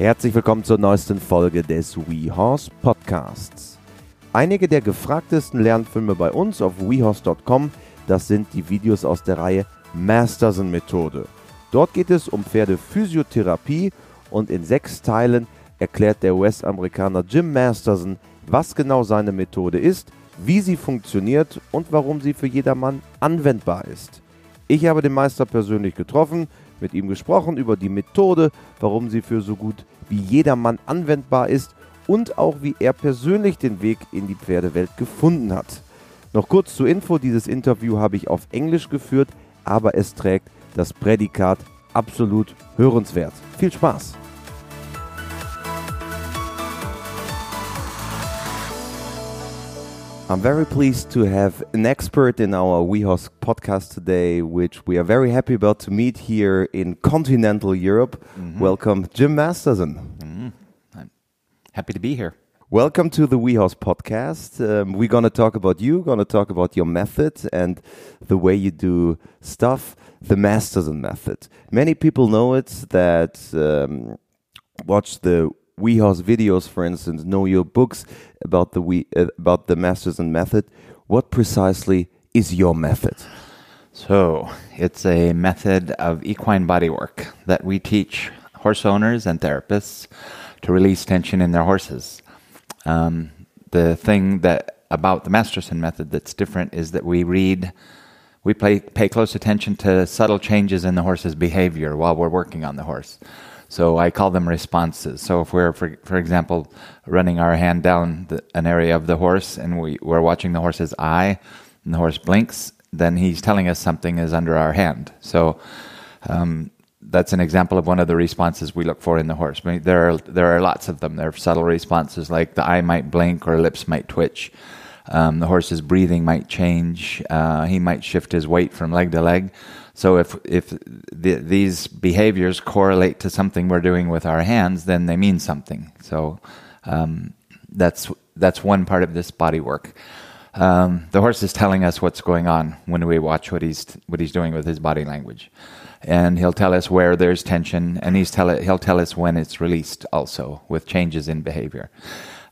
Herzlich willkommen zur neuesten Folge des WeHorse Podcasts. Einige der gefragtesten Lernfilme bei uns auf WeHorse.com, das sind die Videos aus der Reihe Masterson Methode. Dort geht es um Pferdephysiotherapie und in sechs Teilen erklärt der US-Amerikaner Jim Masterson, was genau seine Methode ist, wie sie funktioniert und warum sie für jedermann anwendbar ist. Ich habe den Meister persönlich getroffen, mit ihm gesprochen über die Methode, warum sie für so gut wie jedermann anwendbar ist und auch wie er persönlich den Weg in die Pferdewelt gefunden hat. Noch kurz zur Info, dieses Interview habe ich auf Englisch geführt, aber es trägt das Prädikat absolut hörenswert. Viel Spaß! I'm very pleased to have an expert in our WeHorse podcast today, which we are very happy about to meet here in continental Europe. Mm -hmm. Welcome, Jim Masterson. Mm -hmm. I'm happy to be here. Welcome to the WeHorse podcast. Um, we're going to talk about you, going to talk about your method and the way you do stuff, the Masterson method. Many people know it that um, watch the WeHorse videos, for instance, know your books about the we uh, about the Masterson method. What precisely is your method? So it's a method of equine bodywork that we teach horse owners and therapists to release tension in their horses. Um, the thing that about the Masterson method that's different is that we read, we pay, pay close attention to subtle changes in the horse's behavior while we're working on the horse. So I call them responses. So if we're, for, for example, running our hand down the, an area of the horse and we, we're watching the horse's eye and the horse blinks, then he's telling us something is under our hand. So um, that's an example of one of the responses we look for in the horse. I mean, there are there are lots of them. There are subtle responses like the eye might blink or lips might twitch. Um, the horse's breathing might change. Uh, he might shift his weight from leg to leg. So if if the, these behaviors correlate to something we're doing with our hands, then they mean something. So um, that's that's one part of this body work. Um, the horse is telling us what's going on when we watch what he's what he's doing with his body language, and he'll tell us where there's tension, and he's tell it, he'll tell us when it's released also with changes in behavior.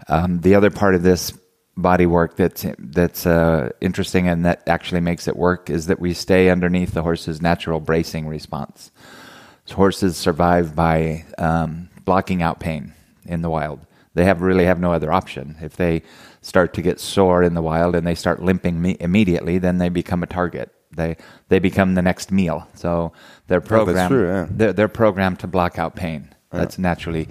Um, the other part of this body work that's that's uh, interesting and that actually makes it work is that we stay underneath the horse's natural bracing response. So horses survive by um, blocking out pain in the wild. They have really have no other option. If they start to get sore in the wild and they start limping me- immediately, then they become a target. They they become the next meal. So they're programmed. Oh, yeah. they're, they're programmed to block out pain. That's naturally,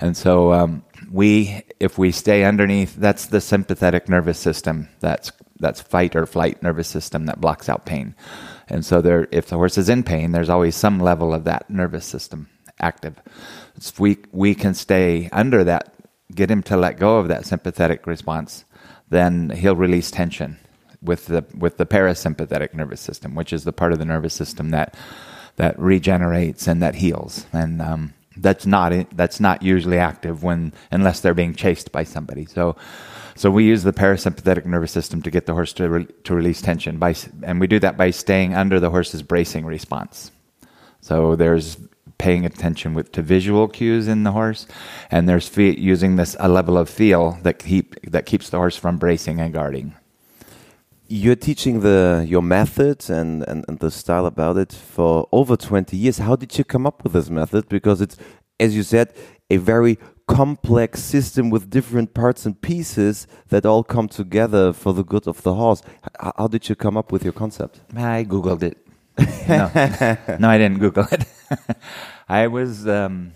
and so um, we, if we stay underneath, that's the sympathetic nervous system. That's that's fight or flight nervous system that blocks out pain. And so there, if the horse is in pain, there's always some level of that nervous system active. If we we can stay under that, get him to let go of that sympathetic response, then he'll release tension with the with the parasympathetic nervous system, which is the part of the nervous system that that regenerates and that heals. And um, that's not that's not usually active when unless they're being chased by somebody. So so we use the parasympathetic nervous system to get the horse to re, to release tension by and we do that by staying under the horse's bracing response. So there's paying attention with to visual cues in the horse and there's fe- using this a level of feel that keep that keeps the horse from bracing and guarding you're teaching the your method and, and, and the style about it for over 20 years. How did you come up with this method? Because it's, as you said, a very complex system with different parts and pieces that all come together for the good of the horse. How did you come up with your concept? I Googled it. no, no I didn't Google it. I was um,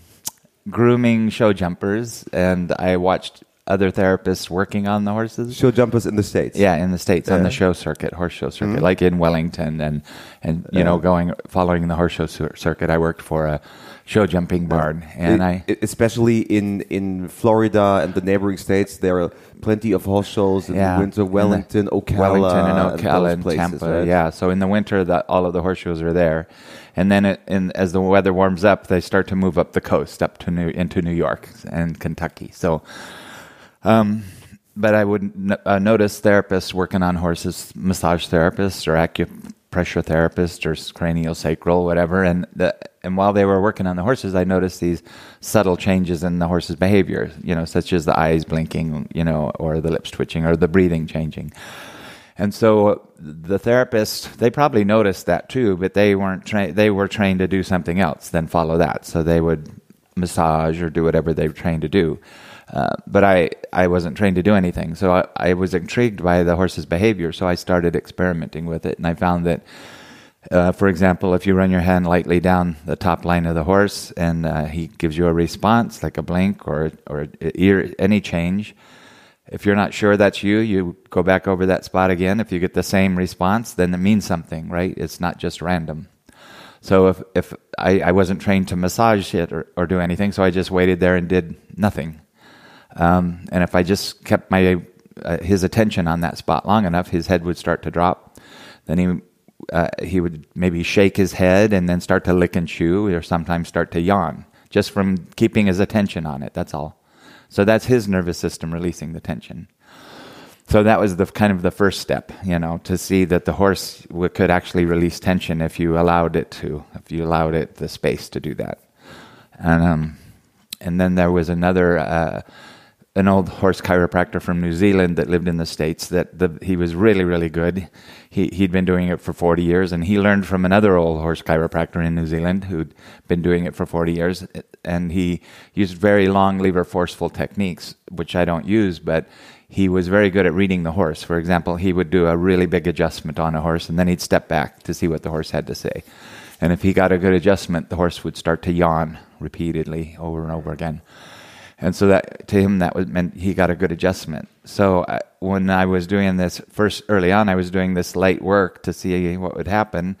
grooming show jumpers and I watched other therapists working on the horses. Show jumpers in the states. Yeah, in the states yeah. on the show circuit, horse show circuit, mm-hmm. like in Wellington, and and you yeah. know going following the horse show circuit. I worked for a show jumping barn, and it, I especially in in Florida and the neighboring states, there are plenty of horse shows in yeah. the winter. Wellington, the, Ocala, Wellington and Ocala and, places, Tampa. Right? Yeah, so in the winter, that all of the horse shows are there, and then it, in, as the weather warms up, they start to move up the coast, up to New into New York and Kentucky. So um, but I would uh, notice therapists working on horses, massage therapists or acupressure therapists or cranial sacral, whatever. And the, and while they were working on the horses, I noticed these subtle changes in the horse's behavior, you know, such as the eyes blinking, you know, or the lips twitching or the breathing changing. And so the therapist, they probably noticed that too, but they weren't trained. They were trained to do something else than follow that. So they would massage or do whatever they were trained to do. Uh, but I, I wasn't trained to do anything. So I, I was intrigued by the horse's behavior. So I started experimenting with it. And I found that, uh, for example, if you run your hand lightly down the top line of the horse and uh, he gives you a response, like a blink or, or ear, any change, if you're not sure that's you, you go back over that spot again. If you get the same response, then it means something, right? It's not just random. So if, if I, I wasn't trained to massage it or, or do anything, so I just waited there and did nothing. Um, and if I just kept my uh, his attention on that spot long enough, his head would start to drop. Then he uh, he would maybe shake his head and then start to lick and chew, or sometimes start to yawn, just from keeping his attention on it. That's all. So that's his nervous system releasing the tension. So that was the kind of the first step, you know, to see that the horse w- could actually release tension if you allowed it to, if you allowed it the space to do that. And um, and then there was another. Uh, an old horse chiropractor from New Zealand that lived in the States that the, he was really, really good. He, he'd been doing it for 40 years and he learned from another old horse chiropractor in New Zealand who'd been doing it for 40 years. And he used very long lever forceful techniques, which I don't use, but he was very good at reading the horse. For example, he would do a really big adjustment on a horse and then he'd step back to see what the horse had to say. And if he got a good adjustment, the horse would start to yawn repeatedly over and over again and so that to him that was, meant he got a good adjustment. So I, when I was doing this first early on, I was doing this light work to see what would happen.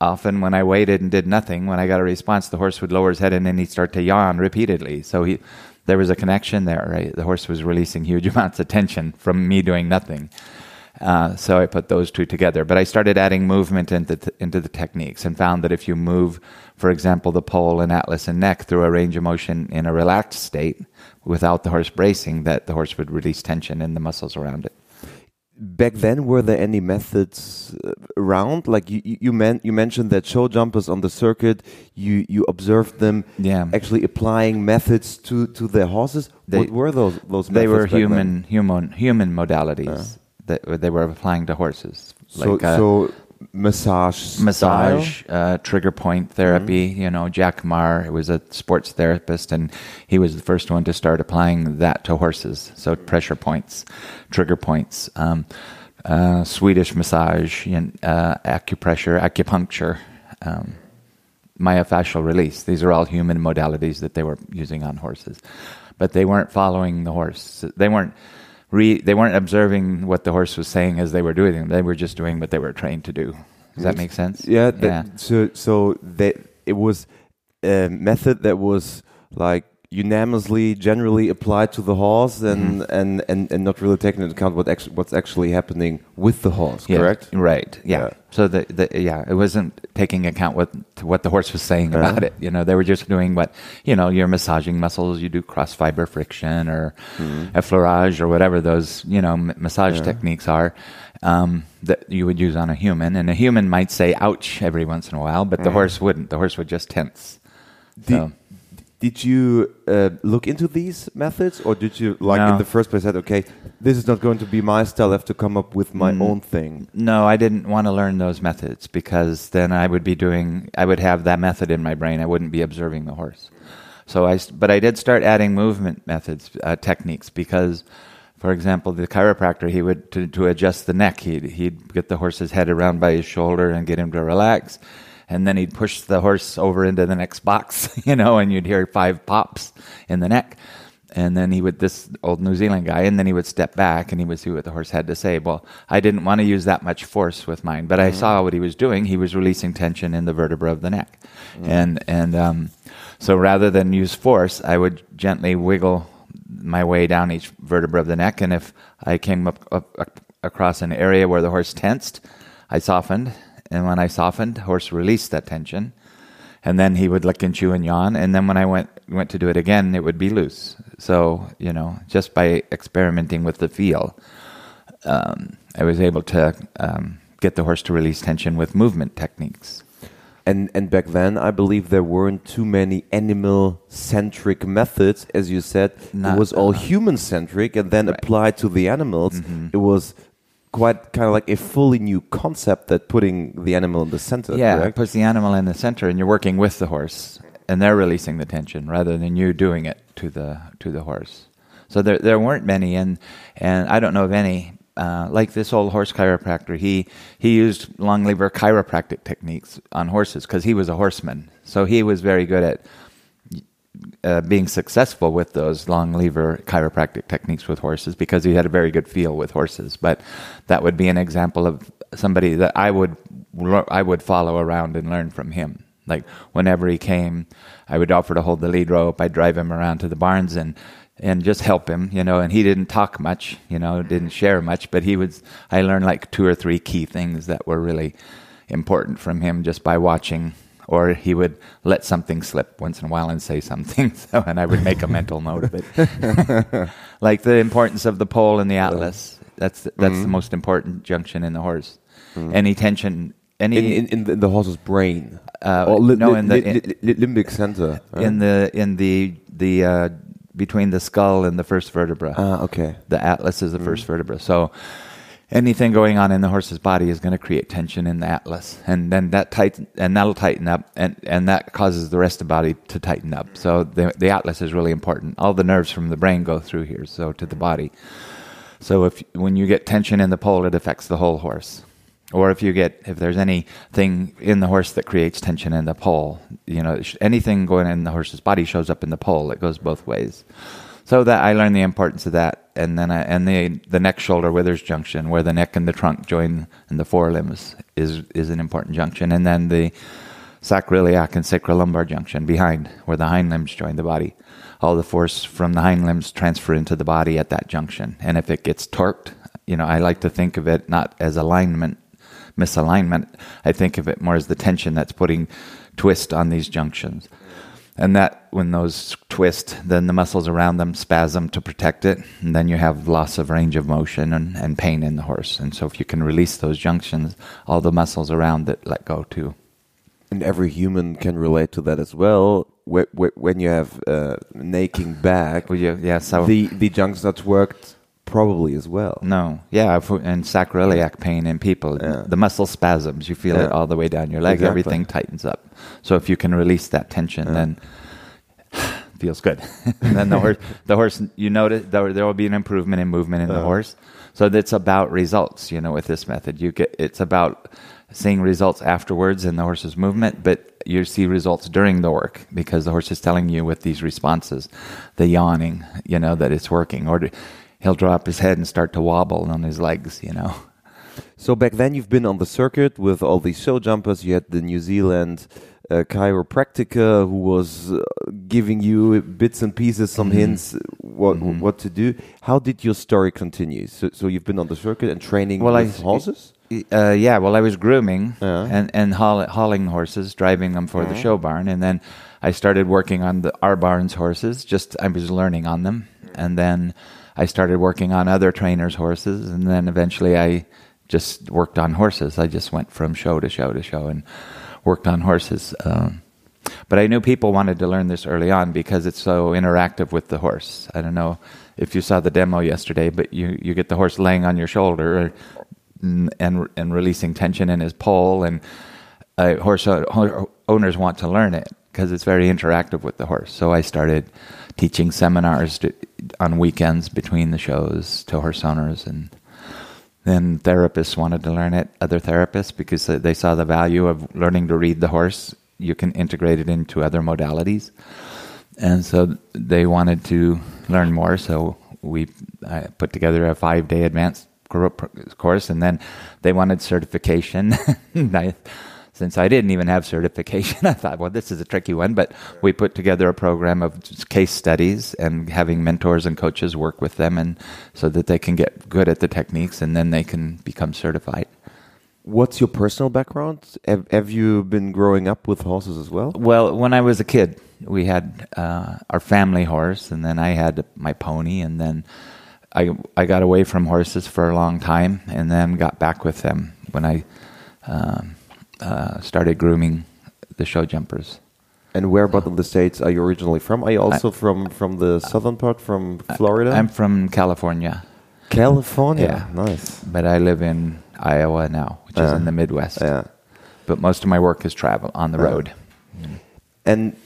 Often, when I waited and did nothing, when I got a response, the horse would lower his head and then he'd start to yawn repeatedly. So he, there was a connection there, right? The horse was releasing huge amounts of tension from me doing nothing. Uh, so I put those two together. But I started adding movement into, t- into the techniques and found that if you move, for example, the poll and atlas and neck through a range of motion in a relaxed state without the horse bracing, that the horse would release tension in the muscles around it. Back then, were there any methods uh, around? Like you, you, you mentioned that show jumpers on the circuit, you, you observed them yeah. actually applying methods to, to their horses. They, what were those those? They were human human human modalities. Uh that they were applying to horses. So, like, uh, so massage, massage, uh, trigger point therapy. Mm-hmm. You know, Jack Meagher was a sports therapist, and he was the first one to start applying that to horses. So pressure points, trigger points, um, uh, Swedish massage, and, uh, acupressure, acupuncture. Um, myofascial release. These are all human modalities that they were using on horses, but they weren't following the horse. They weren't re, they weren't observing what the horse was saying as they were doing them. They were just doing what they were trained to do. Does that make sense? Yeah. That, yeah. So so they, it was a method that was like unanimously generally applied to the horse and, mm-hmm. and, and, and not really taking into account what what's actually happening with the horse, yeah, correct? Right. Yeah. yeah. So the, the yeah, it wasn't taking account what what the horse was saying uh-huh. about it. You know, they were just doing what you know, you're massaging muscles, you do cross fiber friction or mm-hmm. effleurage or whatever those you know m- massage yeah. techniques are. Um, that you would use on a human, and a human might say "ouch" every once in a while, but the mm-hmm. horse wouldn't. The horse would just tense. So. Did you uh, look into these methods, or did you, like no. in the first place, said, "Okay, this is not going to be my style. I have to come up with my mm. own thing"? No, I didn't want to learn those methods because then I would be doing, I would have that method in my brain. I wouldn't be observing the horse. So I, but I did start adding movement methods, uh, techniques because, for example, the chiropractor he would to, to adjust the neck, he'd he'd get the horse's head around by his shoulder and get him to relax and then he'd push the horse over into the next box, you know, and you'd hear five pops in the neck. And then he would, this old New Zealand guy, and then he would step back and he would see what the horse had to say. Well, I didn't want to use that much force with mine, but I mm-hmm. saw what he was doing. He was releasing tension in the vertebra of the neck. Mm-hmm. And, and, um, so rather than use force, I would gently wiggle my way down each vertebra of the neck. And if I came up, up, up across an area where the horse tensed, I softened and when I softened, horse released that tension. And then he would lick and chew and yawn. And then when I went went to do it again, it would be loose. So you know, just by experimenting with the feel, um, I was able to um, get the horse to release tension with movement techniques. And and back then, I believe there weren't too many animal centric methods, as you said. Not- it was all uh, human centric, and then Right. Applied to the animals. It was quite kind of like a fully new concept that putting the animal in the center. yeah, it correct? puts the animal in the center, and you're working with the horse, and they're releasing the tension rather than you doing it to the to the horse. So there there weren't many, and and I don't know of any. Uh, like this old horse chiropractor, he he used long lever chiropractic techniques on horses because he was a horseman. So he was very good at uh, being successful with those long lever chiropractic techniques with horses because he had a very good feel with horses. But that would be an example of somebody that I would I would follow around and learn from him. Like whenever he came, I would offer to hold the lead rope. I'd drive him around to the barns and and just help him, you know. And he didn't talk much, you know, didn't share much, but he was. I learned like two or three key things that were really important from him just by watching or he would let something slip once in a while and say something so and i would make a mental note of it like the importance of the poll and the atlas that's the, that's the most important junction in the horse any tension any in, in, in, the, horse's brain. Uh, or li- no, in the- li- li- limbic center. right? in the in the the uh, between the skull and the first vertebra ah, okay. the atlas is the first vertebra. So anything going on in the horse's body is going to create tension in the atlas, and then that tighten and that'll tighten up, and and that causes the rest of the body to tighten up. So the the atlas is really important. All the nerves from the brain go through here, so to the body. So if when you get tension in the poll, it affects the whole horse. Or if you get if there's anything in the horse that creates tension in the poll, you know anything going in the horse's body shows up in the poll. It goes both ways. So that I learned the importance of that, and then I, and the the neck shoulder withers junction, where the neck and the trunk join, and the forelimbs is is an important junction, and then the sacroiliac and sacrolumbar junction behind, where the hind limbs join the body. All the force from the hind limbs transfer into the body at that junction, and if it gets torqued, you know, I like to think of it not as alignment, misalignment. I think of it more as the tension that's putting twist on these junctions. And that when those twist, then the muscles around them spasm to protect it, and then you have loss of range of motion and, and pain in the horse. And so if you can release those junctions, all the muscles around it let go too. And every human can relate to that as well. Wh- wh- When you have uh, an aching back, Well, you, yeah, so the the junctions not worked probably as well. no, yeah, and sacroiliac pain in people, Yeah. the muscle spasms, you feel it all the way down your leg. Exactly. Everything tightens up. So if you can release that tension, then feels good. and then the horse, the horse, you notice there, there will be an improvement in movement in the Uh-huh. horse. So it's about results. You know, with this method, you get it's about seeing results afterwards in the horse's movement, but you see results during the work because the horse is telling you with these responses, the yawning, you know, that it's working, or he'll drop his head and start to wobble on his legs. You know. So back then, you've been on the circuit with all these show jumpers. You had the New Zealand uh, chiropractor who was uh, giving you bits and pieces, some Mm-hmm. hints what what to do. How did your story continue? So, so you've been on the circuit and training Well, I- horses. Uh, yeah, well, I was grooming Yeah. and and haul, hauling horses, driving them for the show barn, and then I started working on the our barn's horses. Just I was learning on them, and then I started working on other trainers' horses, and then eventually I just worked on horses. I just went from show to show to show and worked on horses. Um, but I knew people wanted to learn this early on because it's so interactive with the horse. I don't know if you saw the demo yesterday, but you, you get the horse laying on your shoulder or, and and releasing tension in his poll, and uh, horse owners want to learn it because it's very interactive with the horse. So I started teaching seminars to, on weekends between the shows to horse owners and then therapists wanted to learn it, other therapists, because they saw the value of learning to read the horse. You can integrate it into other modalities. And so they wanted to learn more. So we I put together a five day advanced course, and then they wanted certification. I, since I didn't even have certification, I thought, well, this is a tricky one. But we put together a program of case studies and having mentors and coaches work with them, and so that they can get good at the techniques, and then they can become certified. What's your personal background? Have, have you been growing up with horses as well? Well, when I was a kid, we had uh, our family horse, and then I had my pony, and then I I got away from horses for a long time, and then got back with them when I um, uh, started grooming the show jumpers. And where about in the states are you originally from? Are you also from from the southern part, from Florida? I'm from California, California. Yeah. Nice. but I live in Iowa now, which is Uh, in the Midwest. Yeah. But most of my work is travel on the Uh, road. And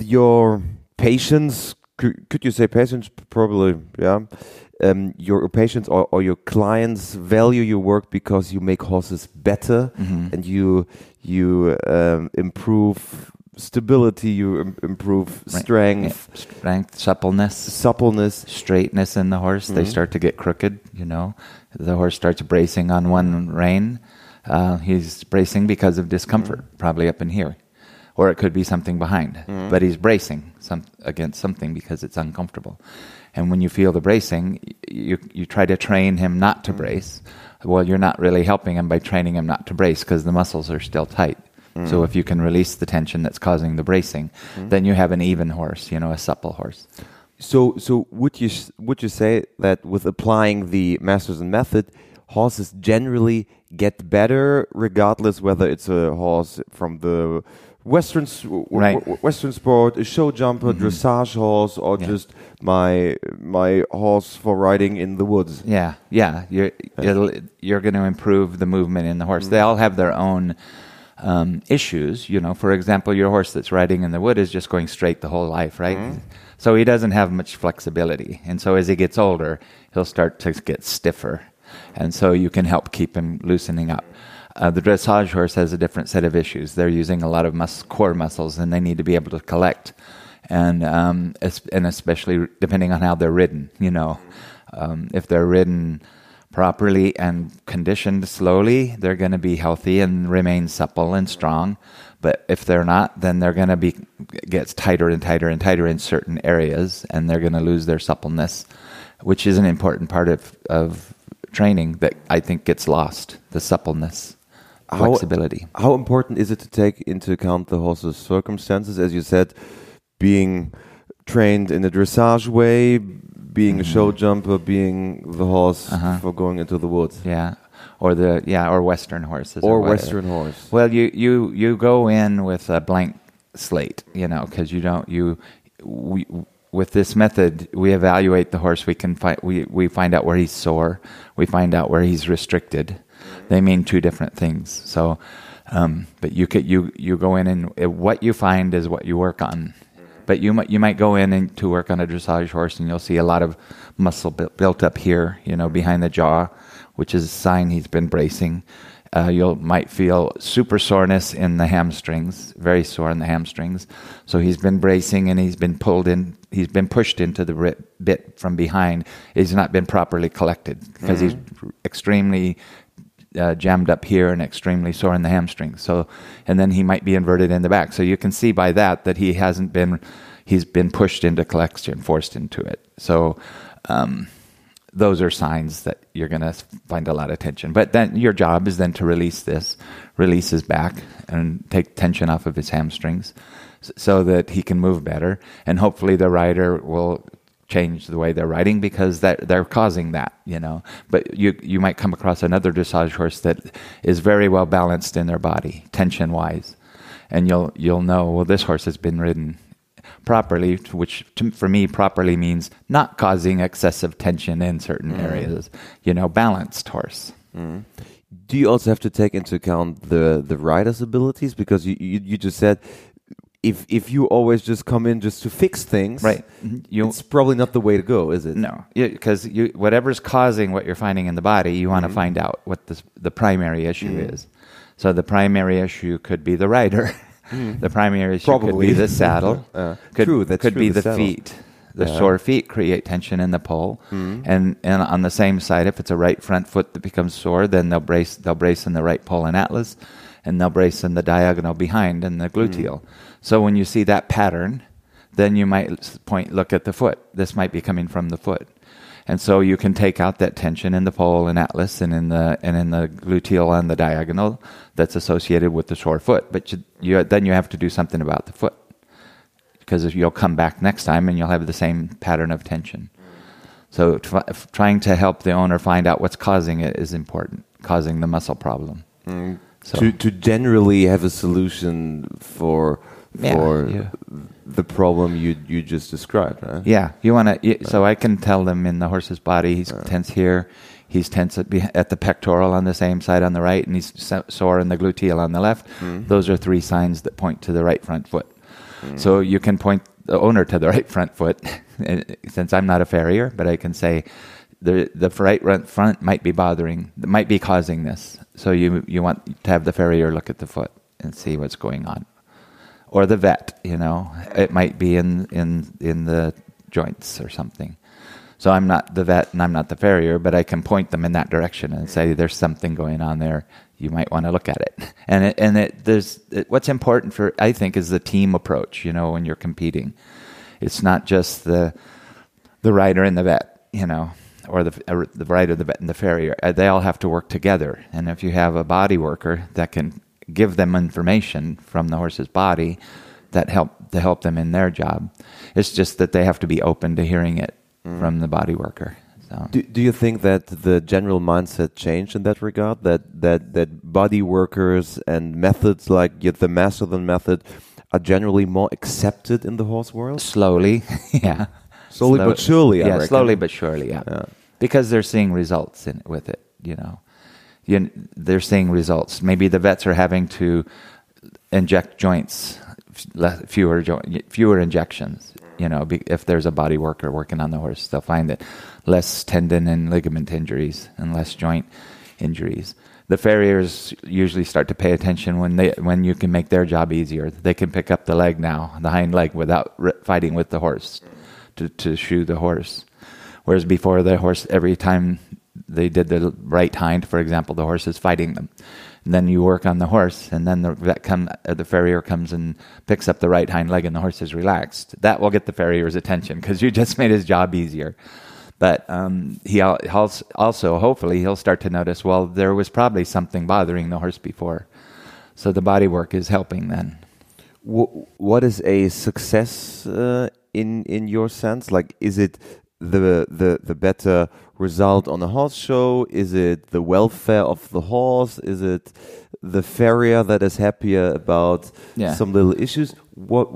your patients, could, could you say patients? Probably, yeah. Um, your patients or, or your clients value your work because you make horses better Mhm. and you you um, improve stability, you im- improve Right. strength, Yeah, strength, suppleness, suppleness. straightness in the horse. They Mhm. start to get crooked. You know, the horse starts bracing on one rein. Uh, he's bracing because of discomfort, probably up in here, or it could be something behind. But he's bracing some, against something because it's uncomfortable. And when you feel the bracing, you you try to train him not to mm-hmm. brace. Well, you're not really helping him by training him not to brace because the muscles are still tight. Mm. So if you can release the tension that's causing the bracing, mm-hmm. then you have an even horse, you know, a supple horse. So, so would you would you say that with applying the Masterson method, horses generally get better, regardless whether it's a horse from the Western s- w- w- Right. Western sport, a show jumper, mm-hmm. dressage horse, or Yeah. just my my horse for riding in the woods? Yeah, yeah. You're it'll, you're going to improve the movement in the horse. They mm-hmm. all have their own um, issues. You know, for example, your horse that's riding in the wood is just going straight the whole life, right? Mm-hmm. So he doesn't have much flexibility, and so as he gets older, he'll start to get stiffer, and so you can help keep him loosening up. Uh, the dressage horse has a different set of issues. They're using a lot of mus- core muscles, and they need to be able to collect, and um, and especially depending on how they're ridden. You know, um, if they're ridden properly and conditioned slowly, they're going to be healthy and remain supple and strong. But if they're not, then they're going to be gets tighter and tighter and tighter in certain areas, and they're going to lose their suppleness, which is an important part of of training that I think gets lost. The suppleness, flexibility. How important is it to take into account the horse's circumstances? As you said, being trained in a dressage way, being a show jumper, being the horse Mm-hmm. Uh-huh. for going into the woods, Yeah, or the yeah, or Western horses, or whatever. Western horse. Well, you you you go in with a blank slate, you know, because you don't you we with this method we evaluate the horse. We can find we we find out where he's sore. We find out where he's restricted. They mean two different things. So, um, but you could you you go in and uh, what you find is what you work on. But you might you might go in and to work on a dressage horse and you'll see a lot of muscle built up here, you know, behind the jaw, which is a sign he's been bracing. Uh, you might feel super soreness in the hamstrings, very sore in the hamstrings. So he's been bracing and he's been pulled in. He's been pushed into the bit from behind. He's not been properly collected because he's extremely uh, jammed up here and extremely sore in the hamstrings. So, and then he might be inverted in the back. So you can see by that that he hasn't been, he's been pushed into collection, forced into it. So, um, those are signs that you're going to find a lot of tension. But then your job is then to release this, release his back, and take tension off of his hamstrings, so that he can move better. And hopefully, the rider will change the way they're riding because that they're causing that, you know. But you you might come across another dressage horse that is very well balanced in their body, tension wise, and you'll you'll know well this horse has been ridden properly, which to, for me properly means not causing excessive tension in certain mm. areas. You know, balanced horse. Mm. Do you also have to take into account the the rider's abilities? Because you you, you just said if if you always just come in just to fix things, Right. Mhm. You- it's probably not the way to go, is it? No, because you, whatever's causing what you're finding in the body, you want to mm-hmm. find out what the the primary issue mm. is. So the primary issue could be the rider. Mm. the primary issue could be the saddle. Uh, could, true, that's could true, be the the, feet. The Yeah. sore feet create tension in the poll, mm. and and on the same side, if it's a right front foot that becomes sore, then they'll brace they'll brace in the right poll and atlas, and they'll brace in the diagonal behind and the gluteal. So when you see that pattern, then you might point look at the foot. This might be coming from the foot. And so you can take out that tension in the poll and atlas and in the and in the gluteal and the diagonal that's associated with the sore foot. But you, you then you have to do something about the foot because if you'll come back next time and you'll have the same pattern of tension. So tr- trying to help the owner find out what's causing it is important, causing the muscle problem. Mm. So- To to generally have a solution for Yeah, for yeah. the problem you you just described, right? Yeah, you want to. So I can tell them in the horse's body he's tense here, he's tense at, at the pectoral on the same side on the right, and he's sore in the gluteal on the left. Mm-hmm. Those are three signs that point to the right front foot. Mm-hmm. So you can point the owner to the right front foot, since I'm not a farrier, but I can say the the right front front might be bothering, might be causing this. So you you want to have the farrier look at the foot and see what's going on or the vet. You know, it might be in in in the joints or something. So I'm not the vet and I'm not the farrier, but I can point them in that direction and say there's something going on there. You might want to look at it. And it, and it, there's it, what's important for I think is the team approach. You know, when you're competing, it's not just the the rider and the vet. You know. Or the or the rider, the vet, and the farrier. Uh, They all have to work together. And if you have a body worker that can give them information from the horse's body that help to help them in their job. It's just that they have to be open to hearing it mm. from the body worker. So Do, do you think that the general mindset changed in that regard? That that that body workers and methods like the Masterson method are generally more accepted in the horse world? slowly, yeah, Slowly but surely, I yeah, slowly but surely, yeah. Yeah. because they're seeing results in with it. You know, you, they're seeing results. Maybe the vets are having to inject joints, fewer fewer injections. You know, if there's a body worker working on the horse, they'll find that less tendon and ligament injuries and less joint injuries. The farriers usually start to pay attention when they when you can make their job easier. They can pick up the leg now, the hind leg, without fighting with the horse to to shoe the horse. Whereas before, the horse every time they did the right hind, for example, the horse is fighting them. And then you work on the horse, and then the vet come, uh, the farrier comes and picks up the right hind leg, and the horse is relaxed. That will get the farrier's attention because you just made his job easier. But um, he also, hopefully, he'll start to notice. Well, there was probably something bothering the horse before, so the body work is helping then. What is a success uh, in in your sense? Like, is it the the the better result on a horse show? Is it the welfare of the horse? Is it the farrier that is happier about Yeah. some little issues? What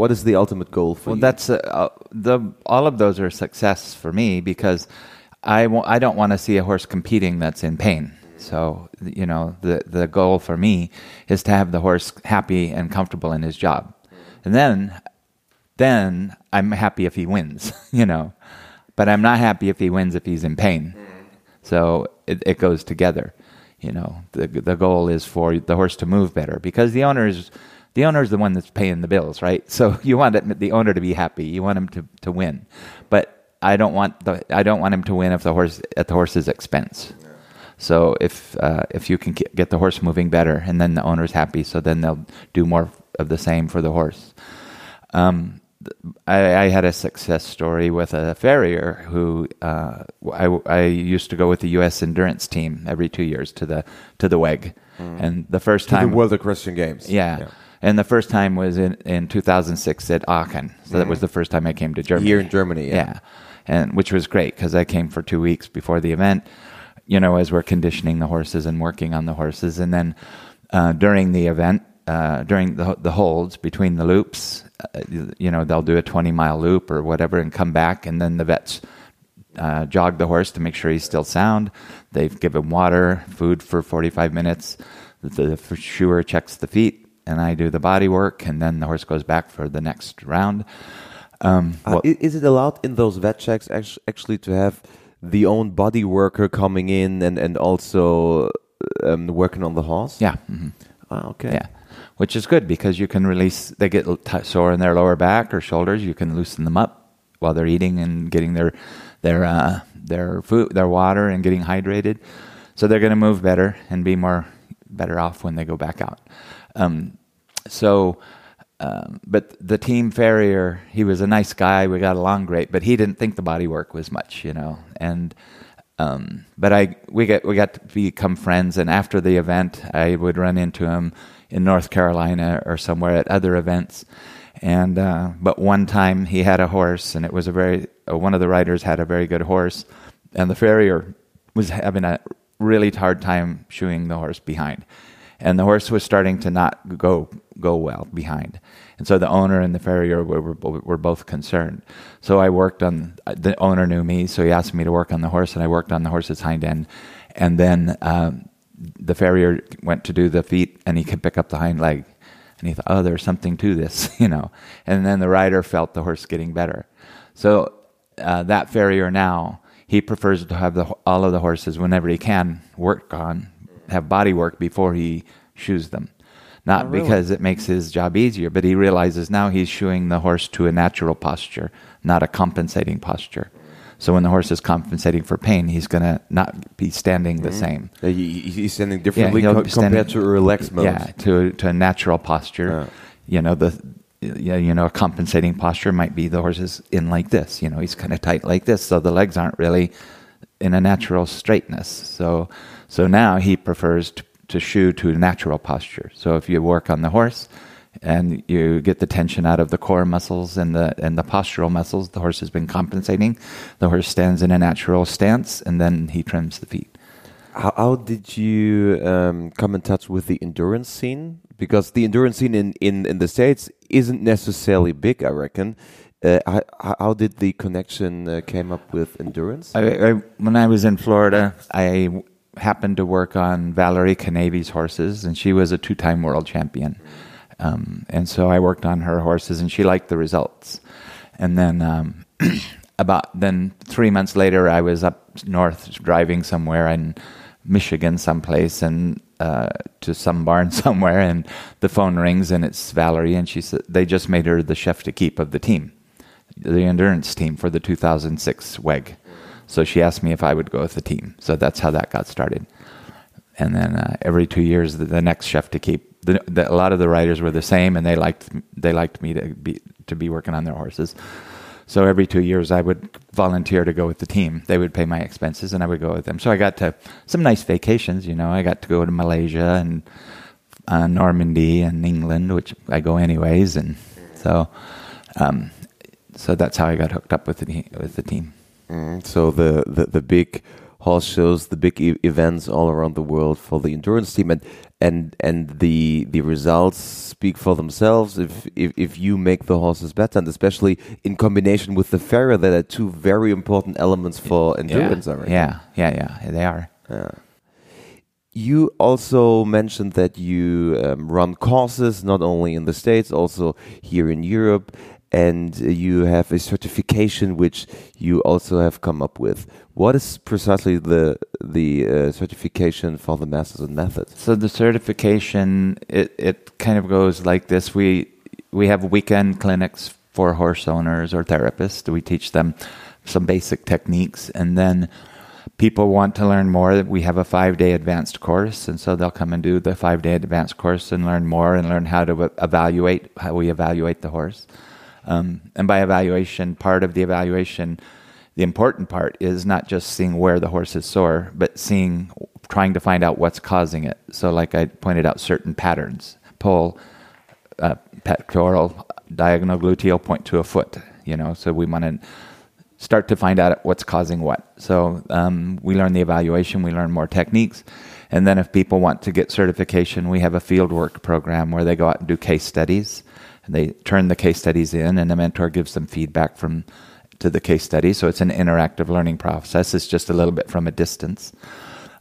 what is the ultimate goal for Well, you? that's uh, uh, the all of those are success for me because I w- I don't want to see a horse competing that's in pain. So you know the the goal for me is to have the horse happy and comfortable in his job, and then then I'm happy if he wins. You know, but I'm not happy if he wins if he's in pain. So it, it goes together. You know, the the goal is for the horse to move better because the owner is the owner is the one that's paying the bills, right? So you want it, the owner to be happy. You want him to, to win, but I don't want the I don't want him to win if the horse at the horse's expense. So if uh, if you can get the horse moving better, and then the owner's happy, so then they'll do more of the same for the horse. Um, I, I had a success story with a farrier who uh, I, I used to go with the U.S. endurance team every two years to the to the WEG, and the first to the time World Equestrian Games. yeah. And the first time was in, in 2006 at Aachen. So that was the first time I came to Germany. Here in Germany, yeah. Yeah. And which was great because I came for two weeks before the event, you know, as we're conditioning the horses and working on the horses. And then uh, during the event, uh, during the, the holds between the loops, uh, you know, they'll do a 20 mile loop or whatever and come back. And then the vets uh, jog the horse to make sure he's still sound. They've given water, food for 45 minutes. The, the shoer checks the feet, and I do the body work, and then the horse goes back for the next round. Um, Uh, well- is it allowed in those vet checks act- actually to have the own body worker coming in and and also um, working on the horse? yeah. mhm. Ah, okay. Yeah, which is good because you can release. They get sore in their lower back or shoulders. You can loosen them up while they're eating and getting their their uh, their food, their water, and getting hydrated. So they're going to move better and be more better off when they go back out. Um, so. Um, but the team farrier, he was a nice guy. We got along great, but he didn't think the body work was much, you know. And um, but I we got we got to become friends, and after the event, I would run into him in North Carolina or somewhere at other events, And uh, but one time he had a horse, and it was a very uh, one of the riders had a very good horse, and the farrier was having a really hard time shoeing the horse behind, and the horse was starting to not go go well behind, and so the owner and the farrier were, were, were both concerned. So I worked on the owner knew me, so he asked me to work on the horse, and I worked on the horse's hind end, and then. Um, the farrier went to do the feet and he could pick up the hind leg and he thought, oh, there's something to this, you know. And then the rider felt the horse getting better. So uh, that farrier now, he prefers to have the, all of the horses whenever he can work on, have body work before he shoes them. Not oh, really? because it makes his job easier, but he realizes now he's shoeing the horse to a natural posture, not a compensating posture. So when the horse is compensating for pain, he's going to not be standing the mm-hmm. same. He, he's standing differently yeah, co- compared to a relaxed mode. Yeah, to to a natural posture. You know the yeah, you know, a compensating posture might be the horse is in like this. You know, he's kind of tight like this, so the legs aren't really in a natural straightness. So, so now he prefers to, to shoe to a natural posture. So if you work on the horse, and you get the tension out of the core muscles and the and the postural muscles. The horse has been compensating. The horse stands in a natural stance, and then he trims the feet. How, how did you um, come in touch with the endurance scene? Because the endurance scene in, in, in the States isn't necessarily big, I reckon. Uh, how, how, did the connection uh, came up with endurance? I, I, when I was in Florida, I happened to work on Valerie Kanavy's horses, and she was a two-time world champion. Um, and so I worked on her horses, and she liked the results. And then um, about then three months later, I was up north driving somewhere in Michigan, someplace, and uh, to some barn somewhere, and the phone rings, and it's Valerie, and she said they just made her the chef d'equipe of the team, the endurance team for the 2006 WEG. So she asked me if I would go with the team. So that's how that got started. And then uh, every two years, the, the next chef d'equipe the, the, a lot of the riders were the same, and they liked they liked me to be to be working on their horses. So every two years, I would volunteer to go with the team. They would pay my expenses, and I would go with them. So I got to some nice vacations. You know, I got to go to Malaysia and uh, Normandy and England, which I go anyways, and so um, so that's how I got hooked up with the with the team. Mm, so the, the the big horse shows, the big e events all around the world for the endurance team, and and and the the results speak for themselves. If if, if you make the horses better, and especially in combination with the farrier, that are two very important elements for endurance. Yeah, yeah, yeah, yeah, they are. Yeah. You also mentioned that you um, run courses not only in the States, also here in Europe and you have a certification which you also have come up with. What is precisely the the uh, certification for the Masters and Methods? So the certification it it kind of goes like this. We we have weekend clinics for horse owners or therapists. We teach them some basic techniques, and then people want to learn more. We have a five day advanced course, and so they'll come and do the five day advanced course and learn more and learn how to evaluate how we evaluate the horse. Um, and by evaluation, part of the evaluation, the important part is not just seeing where the horse is sore, but seeing, trying to find out what's causing it. So, like I pointed out, certain patterns pull, uh, pectoral, diagonal gluteal point to a foot. You know, so we want to start to find out what's causing what. So um, we learn the evaluation, we learn more techniques, and then if people want to get certification, we have a fieldwork program where they go out and do case studies and they turn the case studies in, and the mentor gives them feedback from to the case study. So it's an interactive learning process. It's just a little bit from a distance.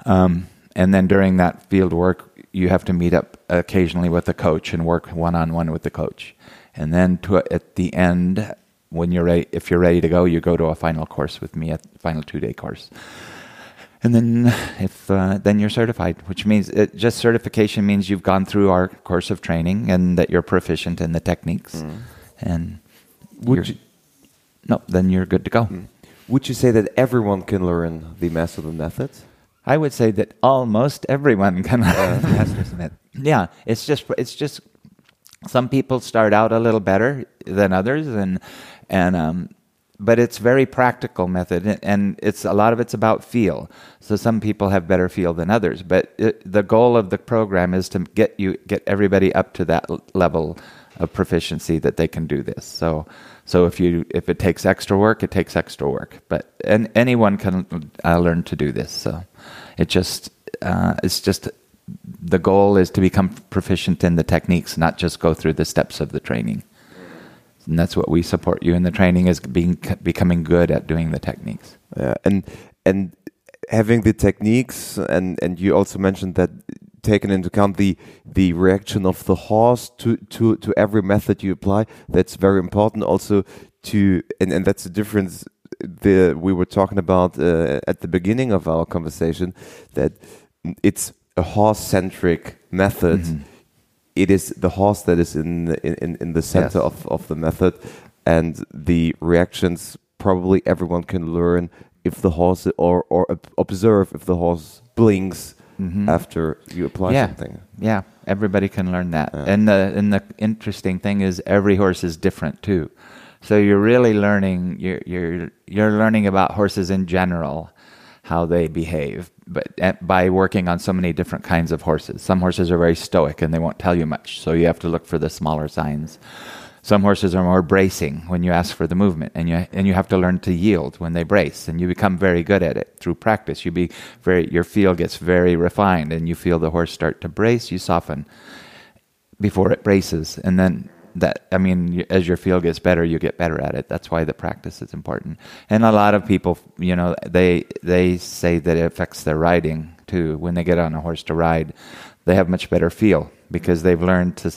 Um, and then during that field work, you have to meet up occasionally with the coach and work one on one with the coach. And then to, at the end, when you're ready, if you're ready to go, you go to a final course with me, a final two day course and then if uh, then you're certified, which means it, just certification means you've gone through our course of training and that you're proficient in the techniques, mm. and would you, no, then you're good to go. Mm. Would you say that everyone can learn the Masterson methods? I would say that almost everyone can learn the Masterson method. Yeah, it's just it's just some people start out a little better than others, and and um, but it's very practical method and it's a lot of it's about feel so some people have better feel than others but it, the goal of the program is to get you get everybody up to that level of proficiency that they can do this. So, so if you if it takes extra work, it takes extra work. But and anyone can uh, learn to do this. So, it just uh, it's just the goal is to become proficient in the techniques, not just go through the steps of the training. And that's what we support you in the training is being becoming good at doing the techniques. Yeah, and and having the techniques, and and you also mentioned that taken into account the the reaction of the horse to to to every method you apply. That's very important. Also to and and that's the difference. The we were talking about uh, at the beginning of our conversation that it's a horse centric method. Mm -hmm. It is the horse that is in the, in in the center yes. of of the method, and the reactions probably everyone can learn if the horse or or observe if the horse blinks mm-hmm. after you apply yeah. something. Yeah, everybody can learn that. Yeah. And the and the interesting thing is every horse is different too. So you're really learning you're you're you're learning about horses in general, how they behave, but eh, by working on so many different kinds of horses. Some horses are very stoic and they won't tell you much, so you have to look for the smaller signs. Some horses are more bracing when you ask for the movement, and you and you have to learn to yield when they brace, and you become very good at it through practice. You be very your feel gets very refined, and you feel the horse start to brace. You soften before it braces, and then that I mean, as your feel gets better, you get better at it. That's why the practice is important. And a lot of people, you know, they they say that it affects their riding too. When they get on a horse to ride, they have much better feel because they've learned to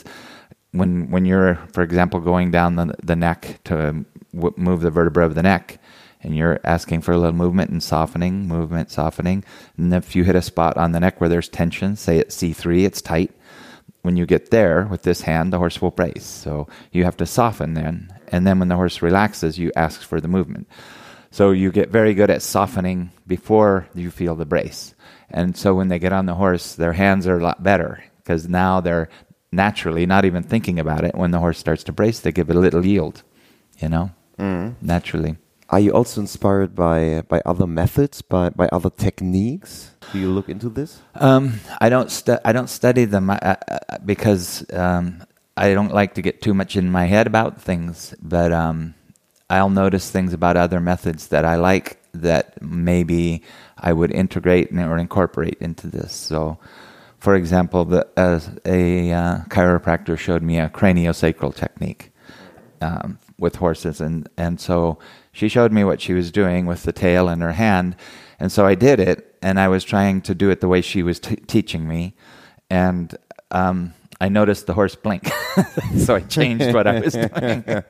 when when you're, for example, going down the the neck to um, w- move the vertebra of the neck, and you're asking for a little movement and softening, movement, softening, and if you hit a spot on the neck where there's tension, say at C3, it's tight. When you get there with this hand, the horse will brace. So you have to soften then, and then when the horse relaxes, you ask for the movement. So you get very good at softening before you feel the brace. And so when they get on the horse, their hands are a lot better because now they're naturally, not even thinking about it, when the horse starts to brace, they give it a little yield, you know, mm. naturally. Are you also inspired by by other methods, by by other techniques? Do you look into this? Um, I don't. I don't study them uh, uh, because um, I don't like to get too much in my head about things. But um, I'll notice things about other methods that I like that maybe I would integrate or incorporate into this. So for example, the, as a uh, chiropractor showed me a craniosacral technique um, with horses, and and so she showed me what she was doing with the tail in her hand, and so I did it, and I was trying to do it the way she was t- teaching me, and um, I noticed the horse blink, so I changed what I was doing.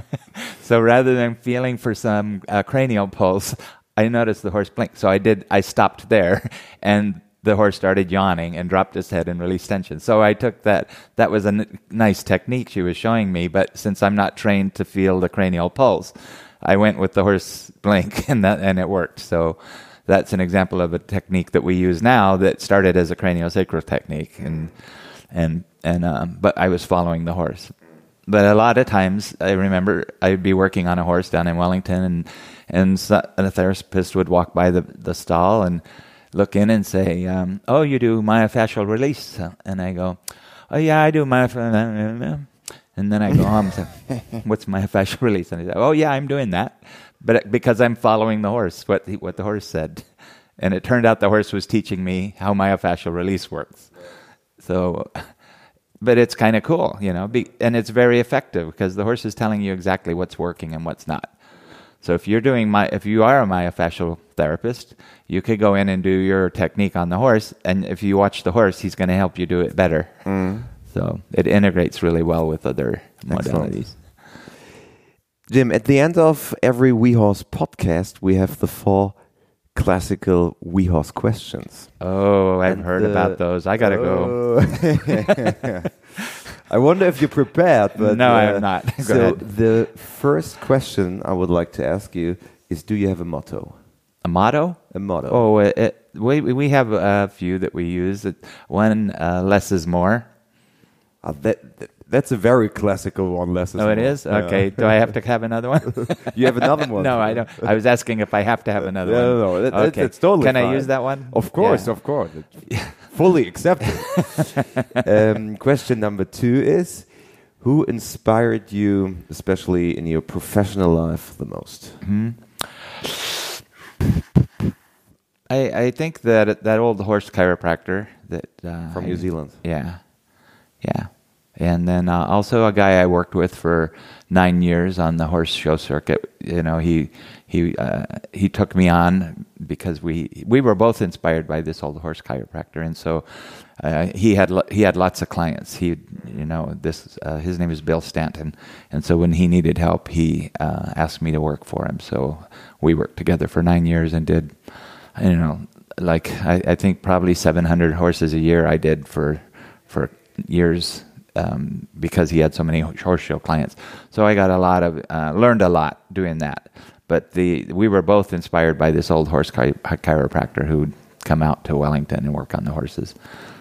so rather than feeling for some uh, cranial pulse, I noticed the horse blink. So I did. I stopped there, and the horse started yawning and dropped his head and released tension. So I took that. That was a n- nice technique she was showing me, but since I'm not trained to feel the cranial pulse, I went with the horse blink and that and it worked. So that's an example of a technique that we use now that started as a craniosacral technique and and and um, but I was following the horse. But a lot of times I remember I'd be working on a horse down in Wellington and and so, a therapist would walk by the the stall and look in and say, um, "Oh, you do myofascial release," and I go, "Oh yeah, I do myofascial." And then I go home and say, "What's myofascial release?" And I say, "Oh yeah, I'm doing that," but because I'm following the horse, what the, what the horse said, and it turned out the horse was teaching me how myofascial release works. So, but it's kind of cool, you know, be, and it's very effective because the horse is telling you exactly what's working and what's not. So if you're doing my, if you are a myofascial therapist, you could go in and do your technique on the horse, and if you watch the horse, he's going to help you do it better. Mm. So it integrates really well with other Excellent. modalities. Jim, at the end of every WeHorse podcast, we have the four classical WeHorse questions. Oh, I've and heard about those. I gotta oh. go. I wonder if you're prepared. But no, uh, I am not. so ahead. the first question I would like to ask you is: Do you have a motto? A motto? A motto. Oh, it, it, we we have a few that we use. One, uh, less is more. Uh, that, that, that's a very classical one. Less is oh, more. it is. Okay. Do I have to have another one? you have another one. no, I don't. I was asking if I have to have another no, one. No, no, that, okay. That's totally. Can fine. I use that one? Of course, yeah. of course. Fully accepted. um, question number two is Who inspired you, especially in your professional life, the most? I, I think that that old horse chiropractor that uh, From New Zealand. Yeah, yeah, and then uh, also a guy I worked with for nine years on the horse show circuit. You know, he he uh, he took me on because we we were both inspired by this old horse chiropractor, and so uh, he had he had lots of clients. He you know this uh, his name is Bill Stanton, and so when he needed help, he uh, asked me to work for him. So we worked together for nine years and did you know, like I, I think probably 700 horses a year I did for for years um, because he had so many horse show clients. So I got a lot of uh, learned a lot doing that. But the we were both inspired by this old horse chi- chiropractor who'd come out to Wellington and work on the horses.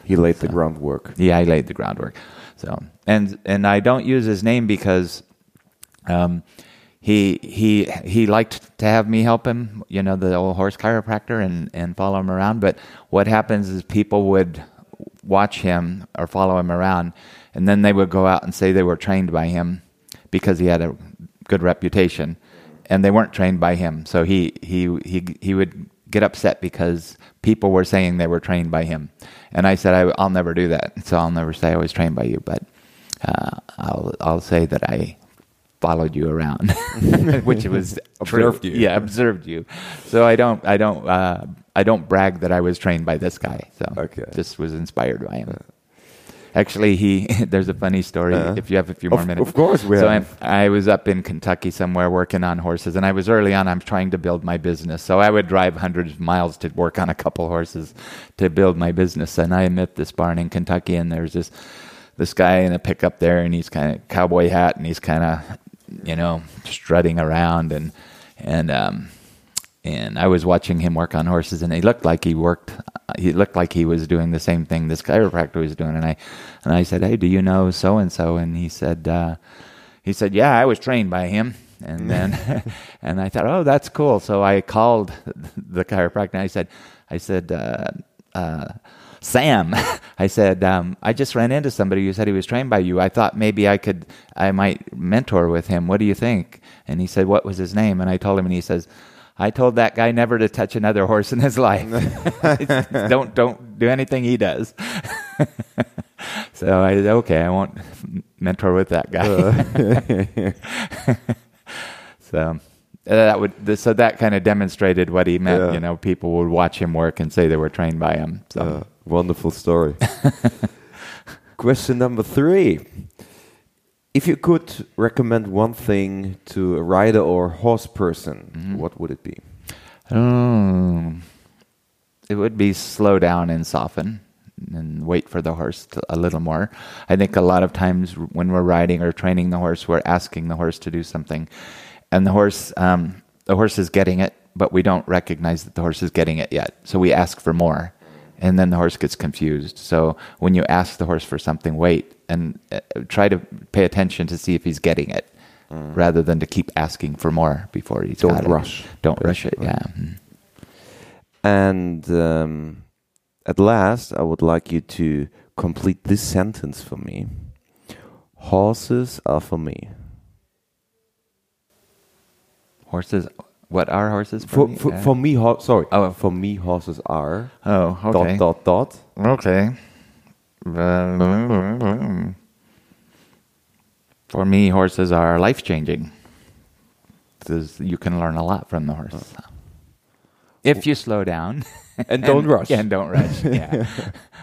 He laid the groundwork. Yeah, I laid the groundwork. So and and I don't use his name because um, he he he liked to have me help him, you know, the old horse chiropractor, and and follow him around. But what happens is people would watch him or follow him around, and then they would go out and say they were trained by him because he had a good reputation, and they weren't trained by him. So he he he he would get upset because people were saying they were trained by him, and I said I, I'll never do that. So I'll never say I was trained by you, but uh, I'll I'll say that I followed you around, which was. Observed you. Yeah, observed you. So I don't I don't uh, I don't brag that I was trained by this guy. So Okay. just was inspired by him. Actually, he there's a funny story. Uh, if you have a few more of- minutes, of course we so have. I, I was up in Kentucky somewhere working on horses, and I was early on. I'm trying to build my business, so I would drive hundreds of miles to work on a couple horses to build my business. And I met this barn in Kentucky, and there's this this guy in a pickup there, and he's kind of cowboy hat, and he's kind of you know strutting around, and and um, and I was watching him work on horses, and he looked like he worked. He looked like he was doing the same thing this chiropractor was doing, and I and I said, "Hey, do you know so and so?" And he said, uh, "He said, yeah, I was trained by him." And then, and I thought, "Oh, that's cool." So I called the chiropractor. And I said, "I said." Uh, uh, Sam, I said, um, I just ran into somebody who said he was trained by you. I thought maybe I could, I might mentor with him. What do you think? And he said, What was his name? And I told him, and he says, I told that guy never to touch another horse in his life. don't don't do anything he does. so I said, okay, I won't mentor with that guy. so uh, that would so that kind of demonstrated what he meant. Yeah. You know, people would watch him work and say they were trained by him. So Uh, wonderful story. Question number three. If you could recommend one thing to a rider or horse person, Mm-hmm. what would it be? Oh, it would be slow down and soften and wait for the horse to, a little more. I think a lot of times when we're riding or training the horse, we're asking the horse to do something, and the horse, um, the horse is getting it, but we don't recognize that the horse is getting it yet. So we ask for more, and then the horse gets confused. So when you ask the horse for something, wait and uh, try to pay attention to see if he's getting it. Rather than to keep asking for more before he's Don't got it. rush. Don't rush it. Yeah. Mm. And um, at last, I would like you to complete this sentence for me. Horses are for me. Horses. What are horses? For, me? for, Yeah. for me, ho- sorry. Oh. For me, horses are. oh, okay. Dot, dot, dot. Okay. For me, horses are life changing. You can learn a lot from the horse. Oh. If you slow down And don't rush. And don't rush. Yeah.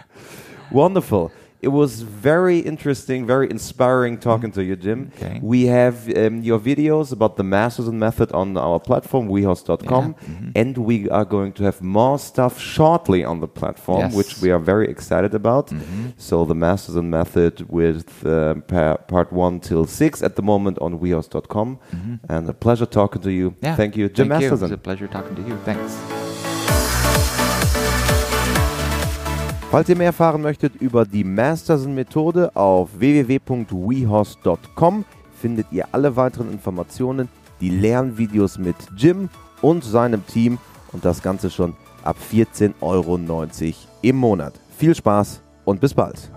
Wonderful. It was very interesting, very inspiring talking to you, Jim. Okay. We have um, your videos about the Masterson method on our platform, wehorse.com, Yeah, mhm. and we are going to have more stuff shortly on the platform, Yes. which we are very excited about. Mhm. So the Masterson method with uh, pa- part one till six at the moment on wehorse.com. Mhm. And a pleasure talking to you. Yeah. Thank you, Jim Thank you. It was a pleasure talking to you. Thanks. Falls ihr mehr erfahren möchtet über die Masterson-Methode auf www.wehost.com findet ihr alle weiteren Informationen, die Lernvideos mit Jim und seinem Team und das Ganze schon ab 14,90 Euro im Monat. Viel Spaß und bis bald.